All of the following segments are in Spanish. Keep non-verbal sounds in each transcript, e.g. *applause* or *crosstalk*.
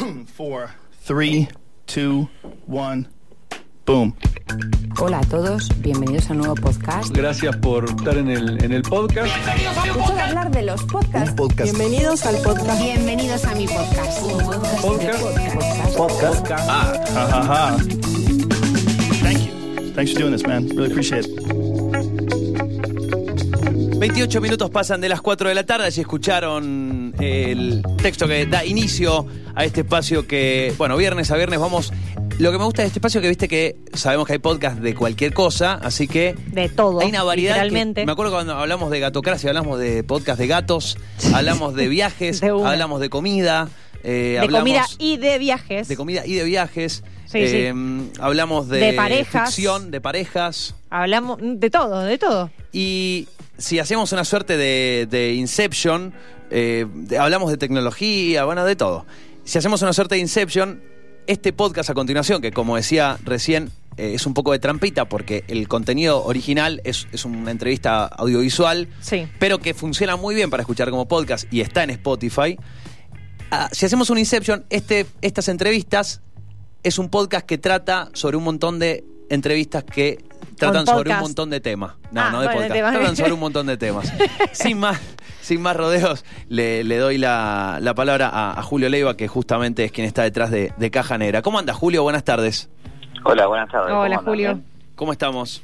*coughs* four, three, two, one, boom. Hola a todos, bienvenidos a un nuevo podcast. Gracias por estar en el, en el podcast. Escucho de hablar de los podcasts. podcast. Bienvenidos al podcast. Bienvenidos a mi podcast. Podcast. Podcast. Ah, ha ha ha. Thank you. Thanks for doing this, man. Really appreciate it. 28 minutos pasan de las 4 de la tarde y escucharon el texto que da inicio a este espacio que, bueno, viernes a viernes vamos... Lo que me gusta de este espacio es que viste que sabemos que hay podcast de cualquier cosa, así que De todo. hay una variedad. Literalmente. me acuerdo cuando hablamos de gatocracia, hablamos de podcast de gatos, hablamos de viajes, *laughs* De hablamos de comida, eh, de hablamos comida y de viajes. de comida y de viajes. Sí, eh, Hablamos de, De parejas. ficción, de parejas. Hablamos de todo, de todo. Y si hacemos una suerte de, de Inception, eh, de- hablamos de tecnología, bueno, de todo. Si hacemos una suerte de Inception, este podcast a continuación, que como decía recién, eh, es un poco de trampita porque el contenido original es, es una entrevista audiovisual, Sí. pero que funciona muy bien para escuchar como podcast y está en Spotify. Ah, si hacemos un Inception, este, estas entrevistas es un podcast que trata sobre un montón de entrevistas que tratan sobre un podcast. montón de temas. No, Ah, no de bueno, podcast. Tratan sobre un montón de temas. *laughs* sin más, sin más rodeos, le, le doy la, la palabra a, a Julio Leiva, que justamente es quien está detrás de, de Caja Negra. ¿Cómo anda, Julio? Buenas tardes. Hola, buenas tardes. Hola. Julio. ¿Cómo estamos?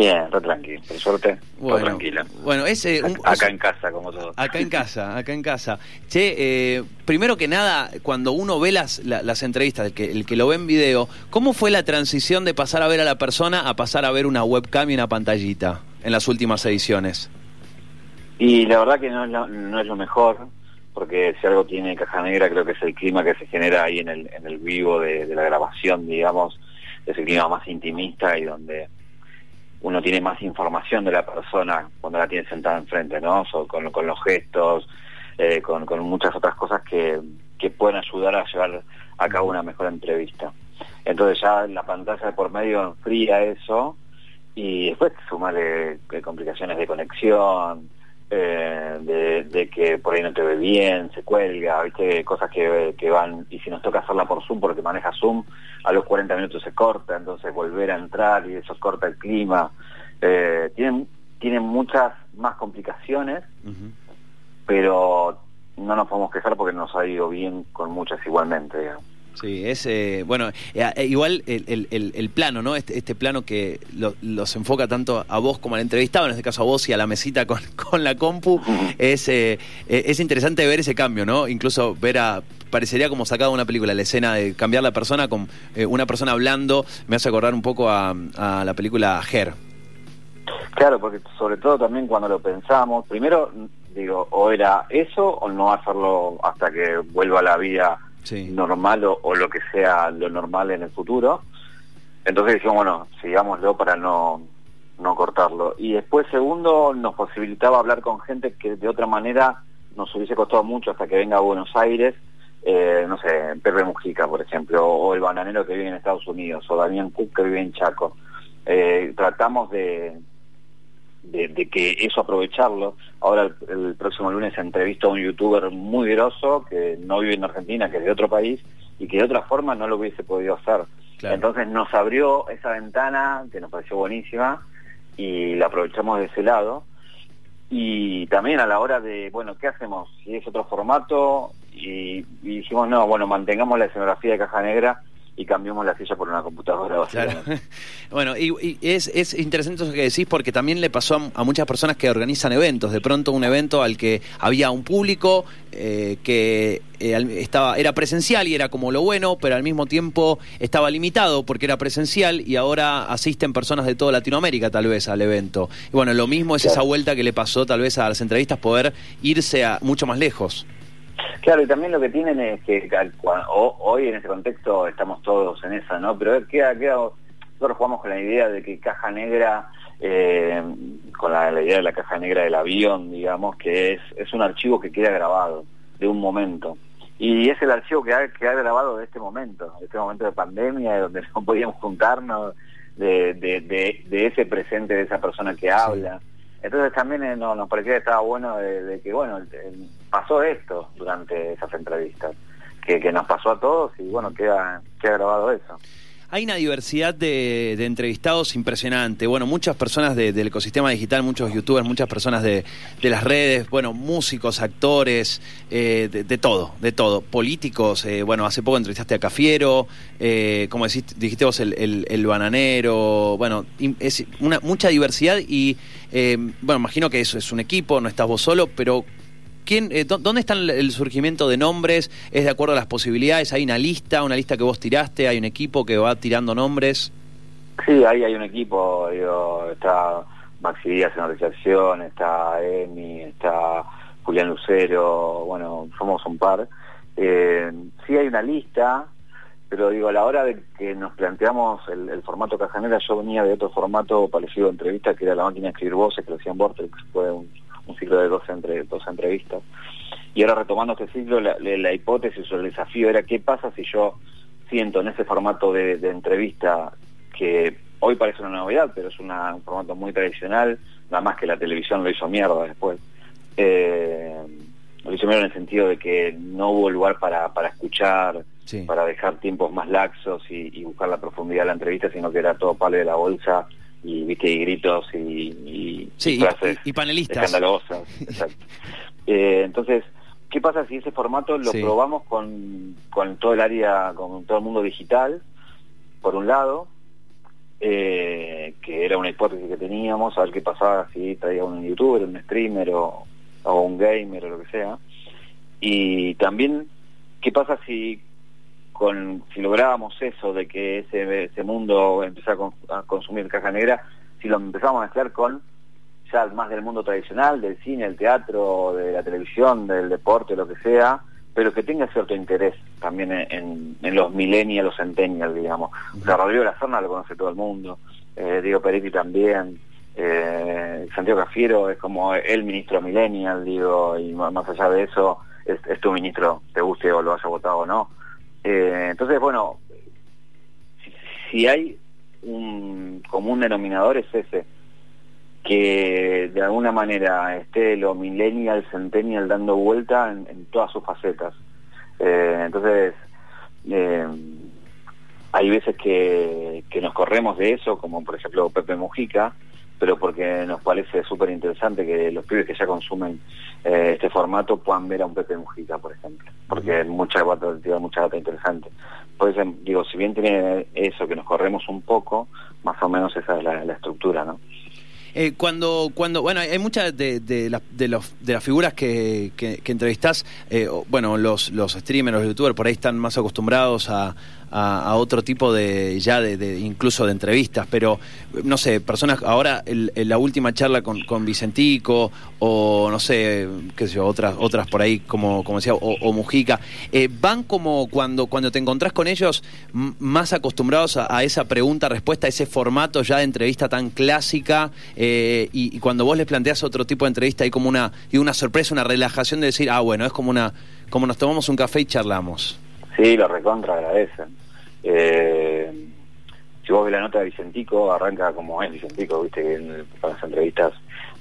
Bien, todo tranquilo, por suerte, todo tranquilo. Bueno, es, eh, un- Acá es- en casa, como todo. Acá en casa, acá en casa. Che, eh, primero que nada, cuando uno ve las, la- las entrevistas, el que, el que lo ve en video, ¿cómo fue la transición de pasar a ver a la persona a pasar a ver una webcam y una pantallita en las últimas ediciones? Y la verdad que no es lo, no es lo mejor, porque si algo tiene Caja Negra, creo que es el clima que se genera ahí en el, en el vivo de, de la grabación, digamos, es el clima más intimista y donde uno tiene más información de la persona cuando la tiene sentada enfrente, ¿no? Con, con los gestos, eh, con, con muchas otras cosas que, que pueden ayudar a llevar a cabo una mejor entrevista. Entonces ya la pantalla de por medio enfría eso y después sumarle eh, complicaciones de conexión, eh, de, de que por ahí no te ve bien, se cuelga, viste, cosas que, que van, y si nos toca hacerla por Zoom porque maneja Zoom, a los 40 minutos se corta, entonces volver a entrar y eso corta el clima. Eh, tienen, tienen muchas más complicaciones, pero no nos podemos quejar porque nos ha ido bien con muchas igualmente, digamos. Sí, es, eh, bueno, eh, eh, igual el, el- el- plano, ¿no? Este, este plano que lo- los enfoca tanto a vos como al entrevistado, en este caso a vos y a la mesita con, *laughs* con la compu, es, eh, eh, es interesante ver ese cambio, ¿no? Incluso ver a, parecería como sacado de una película, la escena de cambiar la persona con una persona hablando, me hace acordar un poco a, a la película Her. Claro, porque sobre todo también cuando lo pensamos, primero digo, o era eso o no hacerlo hasta que vuelva a la vida Normal o, o lo que sea lo normal en el futuro. Entonces dijimos, bueno, sigámoslo para no, no cortarlo. Y después, segundo, nos posibilitaba hablar con gente que de otra manera nos hubiese costado mucho hasta que venga a Buenos Aires. Eh, no sé, Pepe Mujica, por ejemplo, o el bananero que vive en Estados Unidos, o Damián Cook que vive en Chaco. Eh, tratamos de, de, de que eso aprovecharlo. Ahora el, el próximo lunes entrevisto a un youtuber muy grosso que no vive en Argentina, que es de otro país y que de otra forma no lo hubiese podido hacer. Claro. Entonces nos abrió esa ventana que nos pareció buenísima y la aprovechamos de ese lado. Y también a la hora de, bueno, ¿qué hacemos? Si es otro formato y, y dijimos, no, bueno, mantengamos la escenografía de caja negra y cambiamos la silla por una computadora. Claro. *laughs* Bueno, y, y es, es interesante eso que decís porque también le pasó a, a muchas personas que organizan eventos. De pronto un evento al que había un público eh, que eh, estaba era presencial y era como lo bueno, pero al mismo tiempo estaba limitado porque era presencial y ahora asisten personas de toda Latinoamérica tal vez al evento. Y bueno, lo mismo es esa vuelta que le pasó tal vez a las entrevistas, poder irse a mucho más lejos. Claro, y también lo que tienen es que hoy en ese contexto estamos todos en esa, ¿no? Pero queda, queda, nosotros jugamos con la idea de que caja negra, eh, con la, la idea de la caja negra del avión, digamos, que es, es un archivo que queda grabado de un momento. Y es el archivo que ha, que ha grabado de este momento, de este momento de pandemia, de donde *laughs* no podíamos juntarnos, de, de, de, de ese presente de esa persona que habla. Entonces también eh, no- nos parecía que estaba bueno de, de que, bueno, eh, pasó esto durante esas entrevistas. que, nos pasó a todos y bueno, queda, queda grabado eso. Hay una diversidad de, de entrevistados impresionante. Bueno, muchas personas de- del ecosistema digital, muchos youtubers, muchas personas de, las redes, bueno, músicos, actores, eh, de, todo, de todo. Políticos, eh, bueno, hace poco entrevistaste a Cafiero, eh, como decís, dijiste vos, el, el- el bananero, bueno, es una, mucha diversidad y, eh, bueno, imagino que eso es un equipo, no estás vos solo, pero ¿Quién, eh, dó- ¿Dónde está el- surgimiento de nombres? ¿Es de acuerdo a las posibilidades? ¿Hay una lista, una lista que vos tiraste? ¿Hay un equipo que va tirando nombres? Sí, ahí hay un equipo, digo, está Maxi Díaz en la realización, está Emi, está Julián Lucero, bueno, somos un par. Eh, sí hay una lista, pero digo, a la hora de que nos planteamos el, el formato Cajanera, yo venía de otro formato parecido a entrevista, que era la máquina de escribir voces, que lo hacían Vortex, fue un, un ciclo de 12, entre, 12 entrevistas. Y ahora retomando este ciclo, la, la- la hipótesis o el desafío era qué pasa si yo siento en ese formato de, de entrevista que hoy parece una novedad, pero es una- un formato muy tradicional, nada más que la televisión lo hizo mierda después. Eh, lo hizo mierda en el sentido de que no hubo lugar para, para escuchar, Sí. para dejar tiempos más laxos y, y buscar la profundidad de la entrevista, sino que era todo palo de la bolsa y viste y gritos y, y, Sí, y frases y panelistas. escandalosas. *laughs* Exacto. Eh, entonces, ¿qué pasa si ese formato lo Sí. probamos con, con todo el área, con todo el mundo digital, por un lado, eh, que era una hipótesis que teníamos, a ver qué pasaba si traía un youtuber, un streamer o, o un gamer o lo que sea. Y también, ¿qué pasa si con si lográbamos eso de que ese, mundo empezara a, con- a consumir caja negra, si lo empezamos a mezclar con ya más del mundo tradicional, del cine, el teatro, de la televisión, del deporte, lo que sea, pero que tenga cierto interés también en, los millennials, los centennials, digamos. O sea, Rodrigo La lo conoce todo el mundo, eh, Diego Peretti también, eh, Santiago Cafiero es como el ministro millennial, digo, y más allá de eso, es, es tu ministro, te guste o lo haya votado o no. Eh, entonces, bueno, si, hay un común denominador es ese, que de alguna manera esté lo millennial, centennial dando vuelta en, todas sus facetas. Eh, entonces, eh, hay veces que nos corremos de eso, como por ejemplo Pepe Mujica, pero porque nos parece súper interesante que los pibes que ya consumen eh, este formato puedan ver a un Pepe Mujica, por ejemplo, porque mucha data, mucha data interesante. Por eso, digo, si bien tiene eso, que nos corremos un poco, más o menos esa es la, la estructura, ¿no? Eh, cuando, cuando, bueno, hay muchas de, de, las- de, los, de las figuras que, que, que entrevistás, eh, bueno, los, los streamers, los youtubers, por ahí están más acostumbrados a, a, a otro tipo de, ya de, incluso de entrevistas, pero, no sé, personas, ahora el- la última charla con, con Vicentico, o no sé, qué sé yo, otras, otras por ahí, como, como decía, o, Mujica, eh, van como cuando, cuando te encontrás con ellos más acostumbrados a, esa pregunta-respuesta, a ese formato ya de entrevista tan clásica, eh, y, y cuando vos les planteás otro tipo de entrevista hay como una, y una sorpresa, una relajación de decir, ah, bueno, es como una, como nos tomamos un café y charlamos. Sí, lo recontra agradecen. Eh, si vos ves la nota de Vicentico, arranca como es Vicentico, viste que en- las entrevistas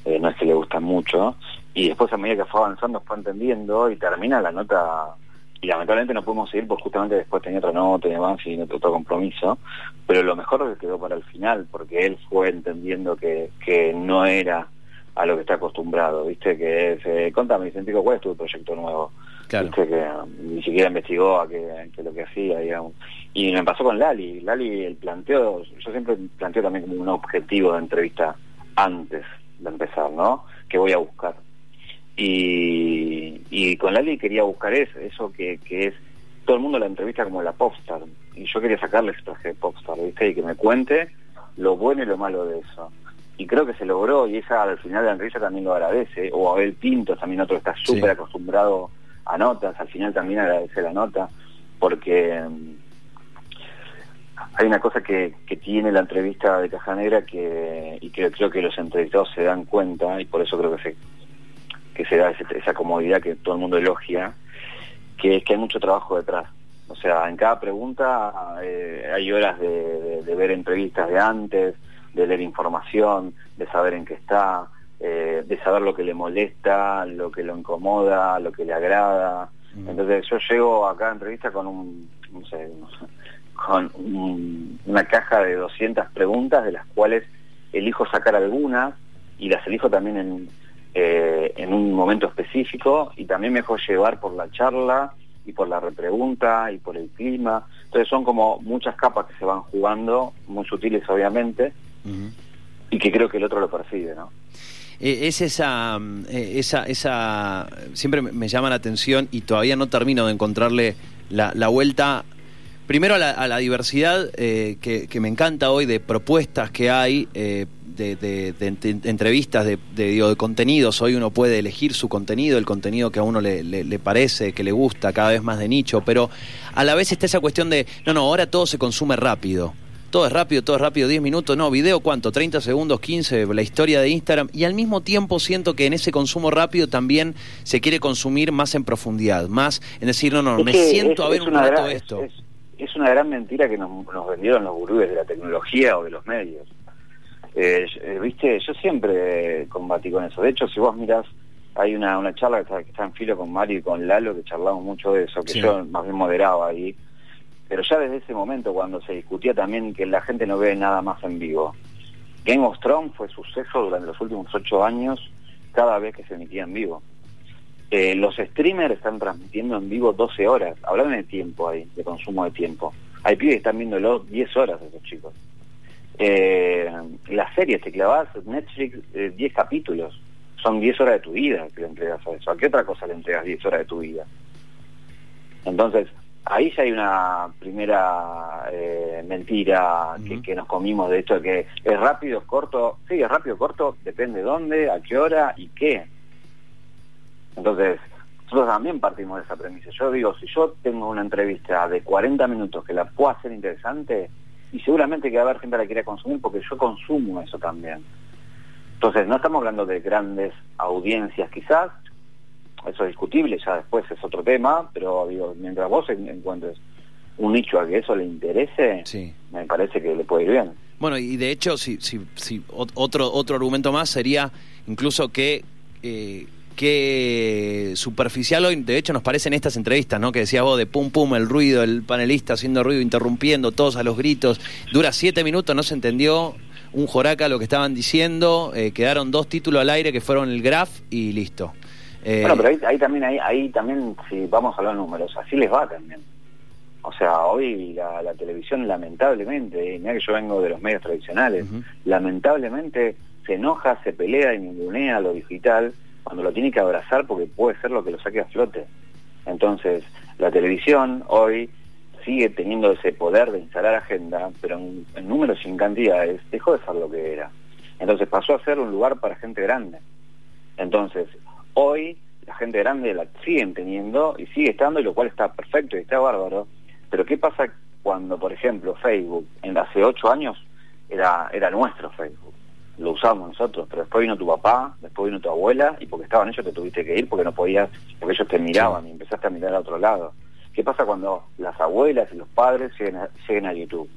eh, no es que le gustan mucho, y después a medida que fue avanzando fue entendiendo y termina la nota, y lamentablemente no pudimos seguir porque justamente después tenía otra nota y demás y otro compromiso, pero lo mejor que quedó para el final, porque él fue entendiendo que, que no era a lo que está acostumbrado, viste, que es, eh, contame Vicentico, ¿cuál es tu proyecto nuevo? Claro. Viste que um, ni siquiera investigó a qué, lo que hacía, digamos. Y me pasó con Lali. Lali, el planteo, yo siempre planteo también como un objetivo de entrevista antes de empezar, ¿no? Que voy a buscar. Y, y con Lali quería buscar eso, eso que, que es, todo el mundo la entrevista como la popstar. Y yo quería sacarle ese traje de popstar, ¿viste? Y que me cuente lo bueno y lo malo de eso. Y creo que se logró, y esa al final de la entrevista también lo agradece. O Abel Pinto, también otro que está súper Sí. acostumbrado a notas, al final también agradece la nota, porque mm, hay una cosa que, que tiene la entrevista de Caja Negra que, y creo que los entrevistados se dan cuenta, y por eso creo que se, que se da esa comodidad que todo el mundo elogia, que es que hay mucho trabajo detrás. O sea, en cada pregunta eh, hay horas de ver entrevistas de antes, de leer información, de saber en qué está, eh, de saber lo que le molesta, lo que lo incomoda, lo que le agrada. Ujú. Entonces yo llego a cada entrevista con un, no sé, *laughs* con un- una caja de 200 preguntas de las cuales elijo sacar algunas y las elijo también en, eh, en un momento específico y también me dejo llevar por la charla y por la repregunta y por el clima. Entonces son como muchas capas que se van jugando, muy sutiles obviamente, y que creo que el otro lo percibe, ¿no? Eh, es esa, mm, eh, esa, esa, siempre me- llama la atención y todavía no termino de encontrarle la, la vuelta, primero a la, a la diversidad eh, que, que me encanta hoy de propuestas que hay, eh, de, de- de entrevistas, de, digo, de contenidos, hoy uno puede elegir su contenido, el contenido que a uno le, le- le parece, que le gusta, cada vez más de nicho, pero a la vez está esa cuestión de, no, no, ahora todo se consume rápido. Todo es rápido, todo es rápido, 10 minutos, no, video cuánto, 30 segundos, 15, la historia de Instagram. Y al mismo tiempo siento que en ese consumo rápido también se quiere consumir más en profundidad, más en decir, no, no, Es me siento es- a ver un rato gran- esto. Es, una gran mentira que nos, nos vendieron los gurúes de la tecnología o de los medios. Eh, eh, Viste, yo siempre combatí con eso. De hecho, si vos mirás, hay una, una charla que está, que está en filo con Mario y con Lalo, que charlamos mucho de eso, que Sí. yo más bien moderaba ahí. Pero ya desde ese momento, cuando se discutía también que la gente no ve nada más en vivo, Game of Thrones fue suceso durante los últimos ocho años cada vez que se emitía en vivo. Eh, los streamers están transmitiendo en vivo 12 horas. Hablan de tiempo ahí, de consumo de tiempo. Hay pibes que están viéndolo 10 horas esos chicos. Eh, las series, te clavas Netflix eh, 10 capítulos. Son 10 horas de tu vida que le entregas a eso. ¿A qué otra cosa le entregas 10 horas de tu vida? Entonces, ahí ya hay una primera eh, mentira que, nos comimos de esto de que es rápido, es corto. Sí, es rápido, corto, depende dónde, a qué hora y qué. Entonces, nosotros también partimos de esa premisa. Yo digo, si yo tengo una entrevista de 40 minutos que la pueda hacer interesante, y seguramente que va a haber gente que la quiera consumir porque yo consumo eso también. Entonces, no estamos hablando de grandes audiencias quizás, eso es discutible, ya después es otro tema, pero digo, mientras vos en- encuentres un nicho a que eso le interese, Sí. me parece que le puede ir bien. Bueno, y de hecho, si, si, si ot- otro, otro argumento más sería incluso que, eh, que superficial hoy, de hecho nos parecen estas entrevistas, ¿no? Que decías vos de pum pum, el ruido, el panelista haciendo ruido, interrumpiendo, todos a los gritos. Dura siete minutos, no se entendió un joraca lo que estaban diciendo, eh, quedaron dos títulos al aire que fueron el graph y listo. Eh, Bueno, pero ahí, ahí también, ahí, ahí también, si vamos a de números, así les va también. O sea, hoy la, la televisión lamentablemente, y mira que yo vengo de los medios tradicionales, lamentablemente se enoja, se pelea y ningunea lo digital cuando lo tiene que abrazar porque puede ser lo que lo saque a flote. Entonces, la televisión hoy sigue teniendo ese poder de instalar agenda, pero en, en números y en cantidades dejó de ser lo que era. Entonces pasó a ser un lugar para gente grande. Entonces, hoy la gente grande la siguen teniendo y sigue estando, y lo cual está perfecto y está bárbaro. Pero ¿qué pasa cuando, por ejemplo, Facebook, en hace ocho años, era, era nuestro Facebook? Lo usamos nosotros, pero después vino tu papá, después vino tu abuela, y porque estaban ellos te tuviste que ir porque no podías, porque ellos te miraban y empezaste a mirar a otro lado. ¿Qué pasa cuando las abuelas y los padres lleguen a, lleguen a YouTube?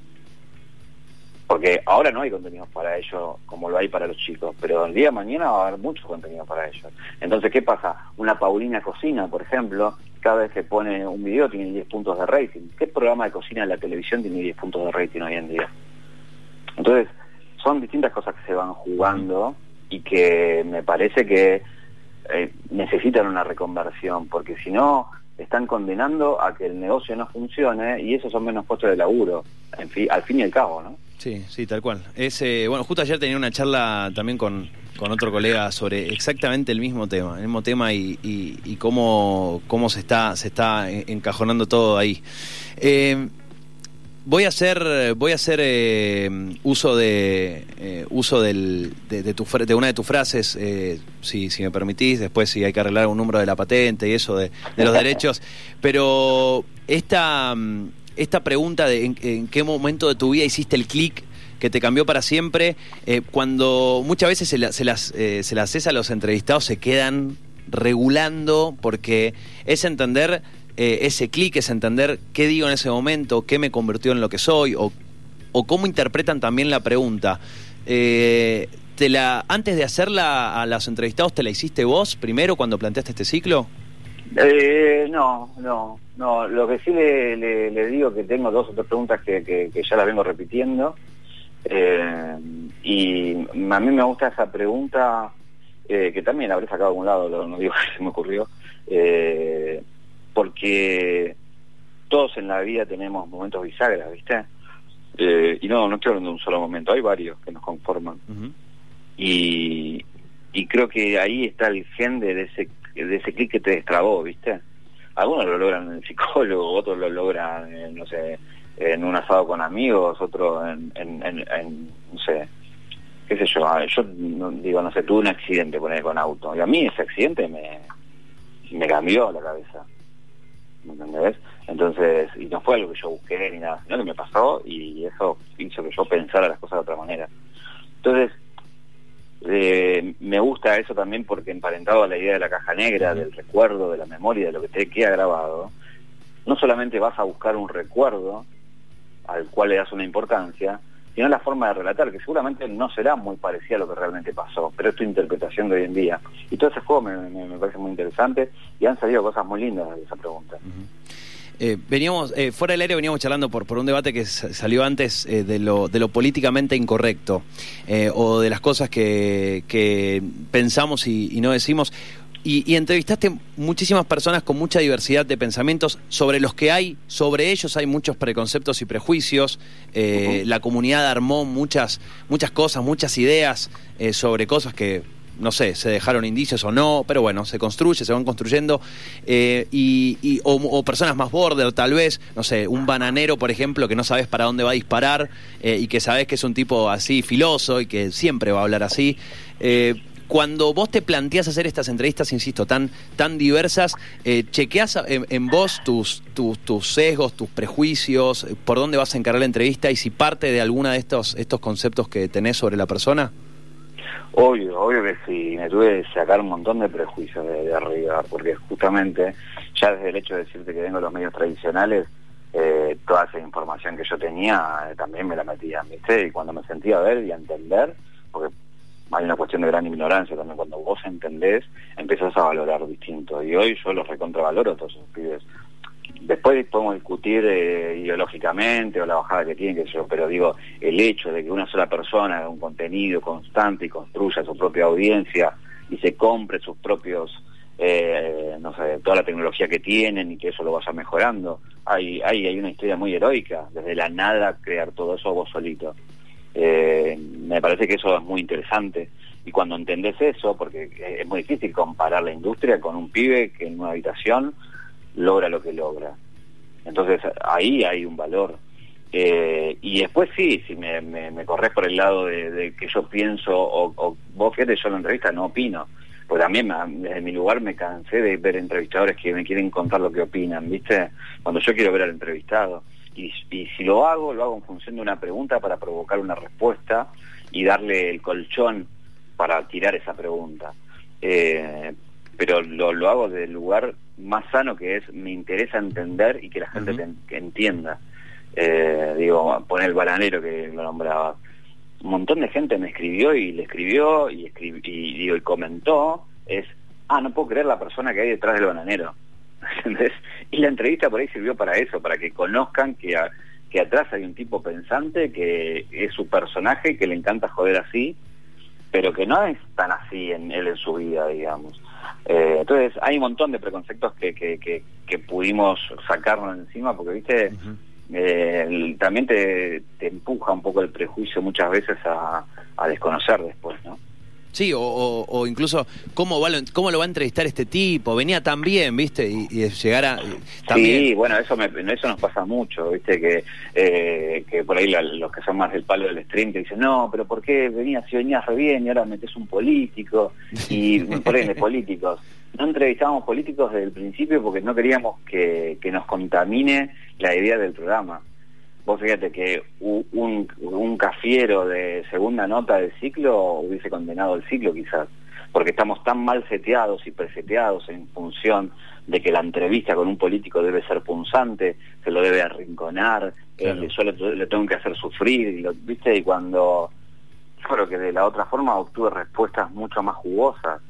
Porque ahora no hay contenido para ellos como lo hay para los chicos, pero el día de mañana va a haber mucho contenido para ellos. Entonces, ¿qué pasa? Una Paulina Cocina, por ejemplo, cada vez que pone un video tiene 10 puntos de rating. ¿Qué programa de cocina en la televisión tiene 10 puntos de rating hoy en día? Entonces, son distintas cosas que se van jugando y que me parece que eh, necesitan una reconversión, porque si no, están condenando a que el negocio no funcione y esos son menos puestos de laburo, al fin y al cabo, ¿no? Sí, sí, tal cual. Es, eh, bueno, justo ayer tenía una charla también con, con otro colega sobre exactamente el mismo tema, el mismo tema y, y- cómo, cómo se está, se está en- encajonando todo ahí. Eh, voy a hacer, voy a hacer eh, uso de uso del, de, de una de tus frases, si, si me permitís, después si hay que arreglar un número de la patente y eso de, de los derechos, pero esta mm, esta pregunta de en, en qué momento de tu vida hiciste el clic que te cambió para siempre, eh, cuando muchas veces se, se las, eh, se las haces a los entrevistados, se quedan regulando porque es entender eh, ese clic, es entender qué digo en ese momento, qué me convirtió en lo que soy o, o cómo interpretan también la pregunta. Eh, te la, antes de hacerla a los entrevistados, ¿te la hiciste vos primero cuando planteaste este ciclo? Eh, no, no, no. Lo que sí le, le, le digo que tengo dos o tres preguntas que, que, que ya las vengo repitiendo. Eh, y a mí me gusta esa pregunta, eh, que también la habré sacado de algún lado, lo- no digo *laughs* que se me ocurrió, eh, porque todos en la vida tenemos momentos bisagras, ¿viste? Y no, no estoy hablando de un solo momento, hay varios que nos conforman. Y, y creo que ahí está el gen de ese de ese clic que te destrabó, ¿viste? Algunos lo logran en el psicólogo, otros lo logran, en, no sé, en un asado con amigos, otros en, en, no sé, qué sé yo, yo digo, no sé, tuve un accidente con con auto, y a mí ese accidente me, me cambió la cabeza, ¿me entendés? Entonces, y no fue algo que yo busqué ni nada, sino que me pasó y eso hizo que yo pensara las cosas de otra manera. Entonces, eh, me gusta eso también porque emparentado a la idea de la caja negra, del recuerdo, de la memoria, de lo que te queda grabado, no solamente vas a buscar un recuerdo al cual le das una importancia, sino la forma de relatar, que seguramente no será muy parecida a lo que realmente pasó, pero es tu interpretación de hoy en día. Y todo ese juego me, me- me parece muy interesante y han salido cosas muy lindas de esa pregunta. Eh, veníamos, eh, fuera del aire veníamos charlando por, por un debate que sa- salió antes eh, de, lo, de lo políticamente incorrecto o de las cosas que, que pensamos y, y no decimos. Y, y entrevistaste muchísimas personas con mucha diversidad de pensamientos sobre los que hay, sobre ellos hay muchos preconceptos y prejuicios. La comunidad armó muchas, muchas cosas, muchas ideas sobre cosas que no sé, se dejaron indicios o no, pero bueno, se construye, se van construyendo, eh, y, y- o, o personas más border tal vez, no sé, un bananero, por ejemplo, que no sabes para dónde va a disparar eh, y que sabes que es un tipo así filoso y que siempre va a hablar así. Eh, cuando vos te planteas hacer estas entrevistas, insisto, tan, tan diversas, eh, ¿chequeás en, en vos tus, tus, tus sesgos, tus prejuicios, por dónde vas a encarar la entrevista y si parte de alguna de estos, estos conceptos que tenés sobre la persona? Obvio, obvio que sí, me tuve que sacar un montón de prejuicios de, arriba, porque justamente ya desde el hecho de decirte que vengo de los medios tradicionales, eh, toda esa información que yo tenía eh, también me la metían, ¿viste? Y cuando me sentía a ver y a entender, porque hay una cuestión de gran ignorancia también, cuando vos entendés, empezás a valorar distinto. Y hoy yo los recontravaloro a todos esos pibes. Después podemos discutir eh, ideológicamente o la bajada que tienen, que yo, pero digo, el hecho de que una sola persona haga un contenido constante y construya su propia audiencia y se compre sus propios, eh, no sé, toda la tecnología que tienen y que eso lo vaya mejorando, hay, hay, hay una historia muy heroica, desde la nada crear todo eso vos solito. Eh, me parece que eso es muy interesante y cuando entendés eso, porque es muy difícil comparar la industria con un pibe que en una habitación logra lo que logra. Entonces ahí hay un valor. Eh, y después sí, si me, me, corres por el lado de, que yo pienso, o, o vos fíjate, yo en la entrevista no opino, pues también me- desde mi lugar me cansé de ver entrevistadores que me quieren contar lo que opinan, ¿viste? Cuando yo quiero ver al entrevistado. Y, y si lo hago, lo hago en función de una pregunta para provocar una respuesta y darle el colchón para tirar esa pregunta. Eh, pero lo, lo hago desde el lugar más sano que es, me interesa entender y que la gente te que entienda. Eh, digo, poner el bananero que lo nombraba. Un montón de gente me escribió y le escribió y, escribi- y, digo, y comentó, es, ah, no puedo creer la persona que hay detrás del bananero. *laughs* ¿Entendés? Y la entrevista por ahí sirvió para eso, para que conozcan que, a- que atrás hay un tipo pensante que es su personaje, que le encanta joder así, pero que no es tan así en él en su vida, digamos. Eh, entonces hay un montón de preconceptos que, que, que, que pudimos sacarnos encima, porque, viste, eh, el- también te, te empuja un poco el prejuicio muchas veces a, a desconocer después, ¿no? Sí, o, o- o incluso cómo, va lo, cómo lo va a entrevistar este tipo, venía tan bien, ¿viste? Y, y llegar a... También, Sí, bueno, eso me, eso nos pasa mucho, ¿viste? Que, eh, que por ahí la- los que son más del palo del stream te dicen, no, pero ¿por qué venías si venías re bien y ahora metes un político? Y *laughs* por ahí de políticos. No entrevistábamos políticos desde el principio porque no queríamos que, que nos contamine la idea del programa. Vos fíjate que un, un cafiero de segunda nota del ciclo hubiese condenado el ciclo quizás, porque estamos tan mal seteados y preseteados en función de que la entrevista con un político debe ser punzante, se lo debe arrinconar, Claro. eh, yo le, le tengo que hacer sufrir, y lo- ¿viste? Y cuando, creo que de la otra forma obtuve respuestas mucho más jugosas.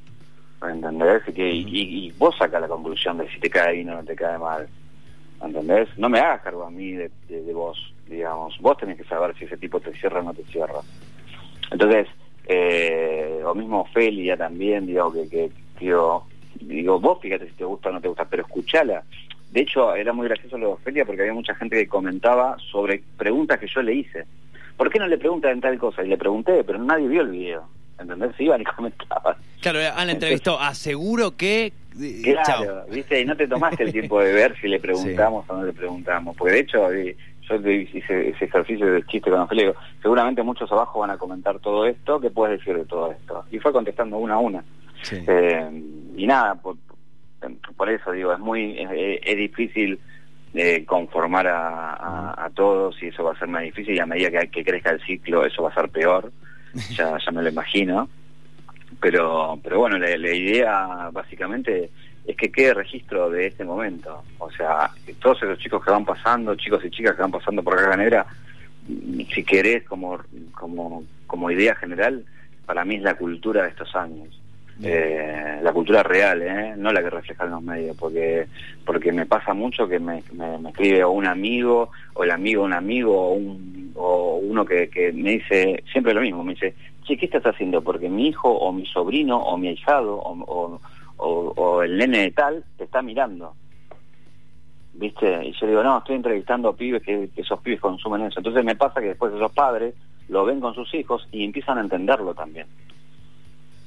¿entendés? Y, que, y, y vos sacas la conclusión de si te cae bien o no te cae mal, ¿entendés? No me hagas cargo a mí de, vos, digamos. Vos tenés que saber si ese tipo te cierra o no te cierra. Entonces, eh, o mismo Felia también, digo, que, que digo, digo, vos fíjate si te gusta o no te gusta, pero escuchala. De hecho, era muy gracioso lo de Ofelia porque había mucha gente que comentaba sobre preguntas que yo le hice. ¿Por qué no le preguntan tal cosa? Y le pregunté, pero nadie vio el video. ¿Entendés? Se iban y comentaban. Claro, Ana entrevistó, aseguro que... eh, chao. Claro, ¿viste? Y no te tomaste el tiempo de ver si le preguntamos o no le preguntamos. Porque de hecho, eh, yo hice ese ejercicio de chiste con digo, Seguramente muchos abajo van a comentar todo esto. ¿Qué puedes decir de todo esto? Y fue contestando una a una. Sí. Eh, y nada, por, por eso digo, es muy es, es difícil eh, conformar a, a- a todos y eso va a ser más difícil y a medida que, que crezca el ciclo eso va a ser peor, *laughs* ya, ya me lo imagino. Pero, pero bueno, la, idea básicamente es que quede registro de este momento. O sea, todos esos chicos que van pasando, chicos y chicas que van pasando por Caja Negra, si querés como, como, como idea general, para mí es la cultura de estos años. Eh, la cultura real, ¿eh? no la que reflejan los medios, porque porque me pasa mucho que me, me, me escribe un amigo, o el amigo un amigo, o, un, o uno que, que me dice siempre lo mismo, me dice, che, ¿qué estás haciendo? Porque mi hijo, o mi sobrino, o mi ahijado, o, el nene de tal, te está mirando. ¿Viste? Y yo digo, no, estoy entrevistando pibes que, que esos pibes consumen eso. Entonces me pasa que después esos padres lo ven con sus hijos y empiezan a entenderlo también.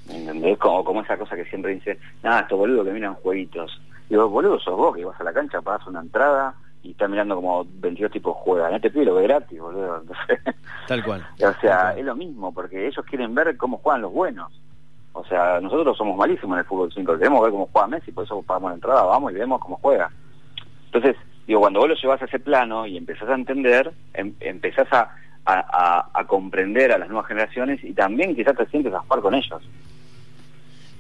¿Entendés? Como, como esa cosa que siempre dice, nada, estos boludos que miran jueguitos. Digo, boludo, sos vos que vas a la cancha, pagas una entrada y estás mirando como 22 tipos juegan. Este pibe lo ve gratis, boludo. *laughs* Tal cual. o sea, es lo mismo, porque ellos quieren ver cómo juegan los buenos. O sea, nosotros somos malísimos en el fútbol 5, queremos ver cómo juega Messi, por eso pagamos la entrada, vamos y vemos cómo juega. Entonces, digo, cuando vos lo llevas a ese plano y empezás a entender, em- empezás a, a, a- a comprender a las nuevas generaciones y también quizás te sientes a jugar con ellos.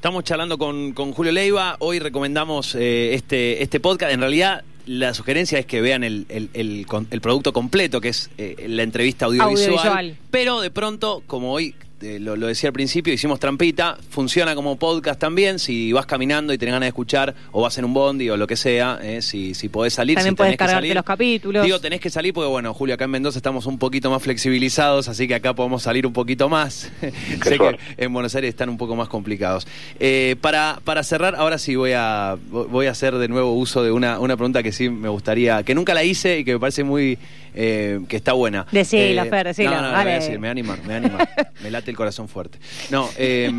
Estamos charlando con, con Julio Leiva. Hoy recomendamos eh, este, este podcast. En realidad, la sugerencia es que vean el, el- el producto completo, que es eh, la entrevista audiovisual. Audiovisual. Pero de pronto, como hoy eh, lo, lo decía al principio, hicimos trampita, funciona como podcast también. Si vas caminando y tenés ganas de escuchar, o vas en un bondi o lo que sea, eh, si, si podés salir. También si tenés que cargarte salir. los capítulos. Digo, tenés que salir porque, bueno, Julio, acá en Mendoza estamos un poquito más flexibilizados, así que acá podemos salir un poquito más. *laughs* sé que en Buenos Aires están un poco más complicados. Eh, para, para cerrar, ahora sí voy a, voy a hacer de nuevo uso de una, una pregunta que sí me gustaría, que nunca la hice y que me parece muy, eh, que está buena. Decila, Eh, Fer, decila, No, no, la voy a decir, me va a animar, me va *laughs* el corazón fuerte. No, eh,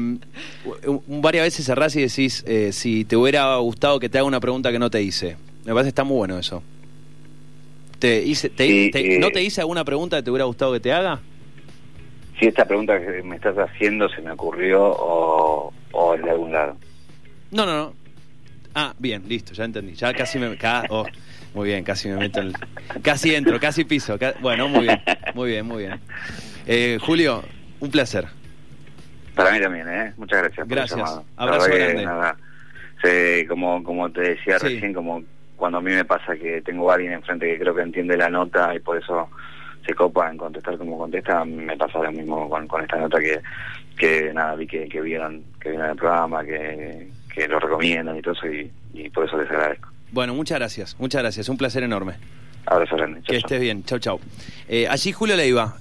varias veces cerrás y decís, eh, si te hubiera gustado que te haga una pregunta que no te hice. Me parece que está muy bueno eso. ¿Te hice, te- Sí, te- eh, ¿No te hice alguna pregunta que te hubiera gustado que te haga? Si esta pregunta que me estás haciendo se me ocurrió o, o es de algún lado. No, no, no. Ah, bien, listo, ya entendí. Ya casi me. ca- oh, muy bien, casi me meto en. el- Casi entro, casi piso. ca- bueno, muy bien, muy bien, muy bien. Eh, Julio, un placer. Para mí también, ¿eh? Muchas gracias. por Gracias. La Abrazo que, grande. nada, como, como te decía Sí. recién, como cuando a mí me pasa que tengo a alguien enfrente que creo que entiende la nota y por eso se copa en contestar como contesta, me pasa lo mismo con, con esta nota que, que nada, vi que, que vieron que vieron el programa, que, que lo recomiendan y todo eso y, y por eso les agradezco. Bueno, muchas gracias, muchas gracias. Un placer enorme. Abrazo grande. Chau, Que chau. estés bien. Chau, chau. Eh, allí Julio Leiva,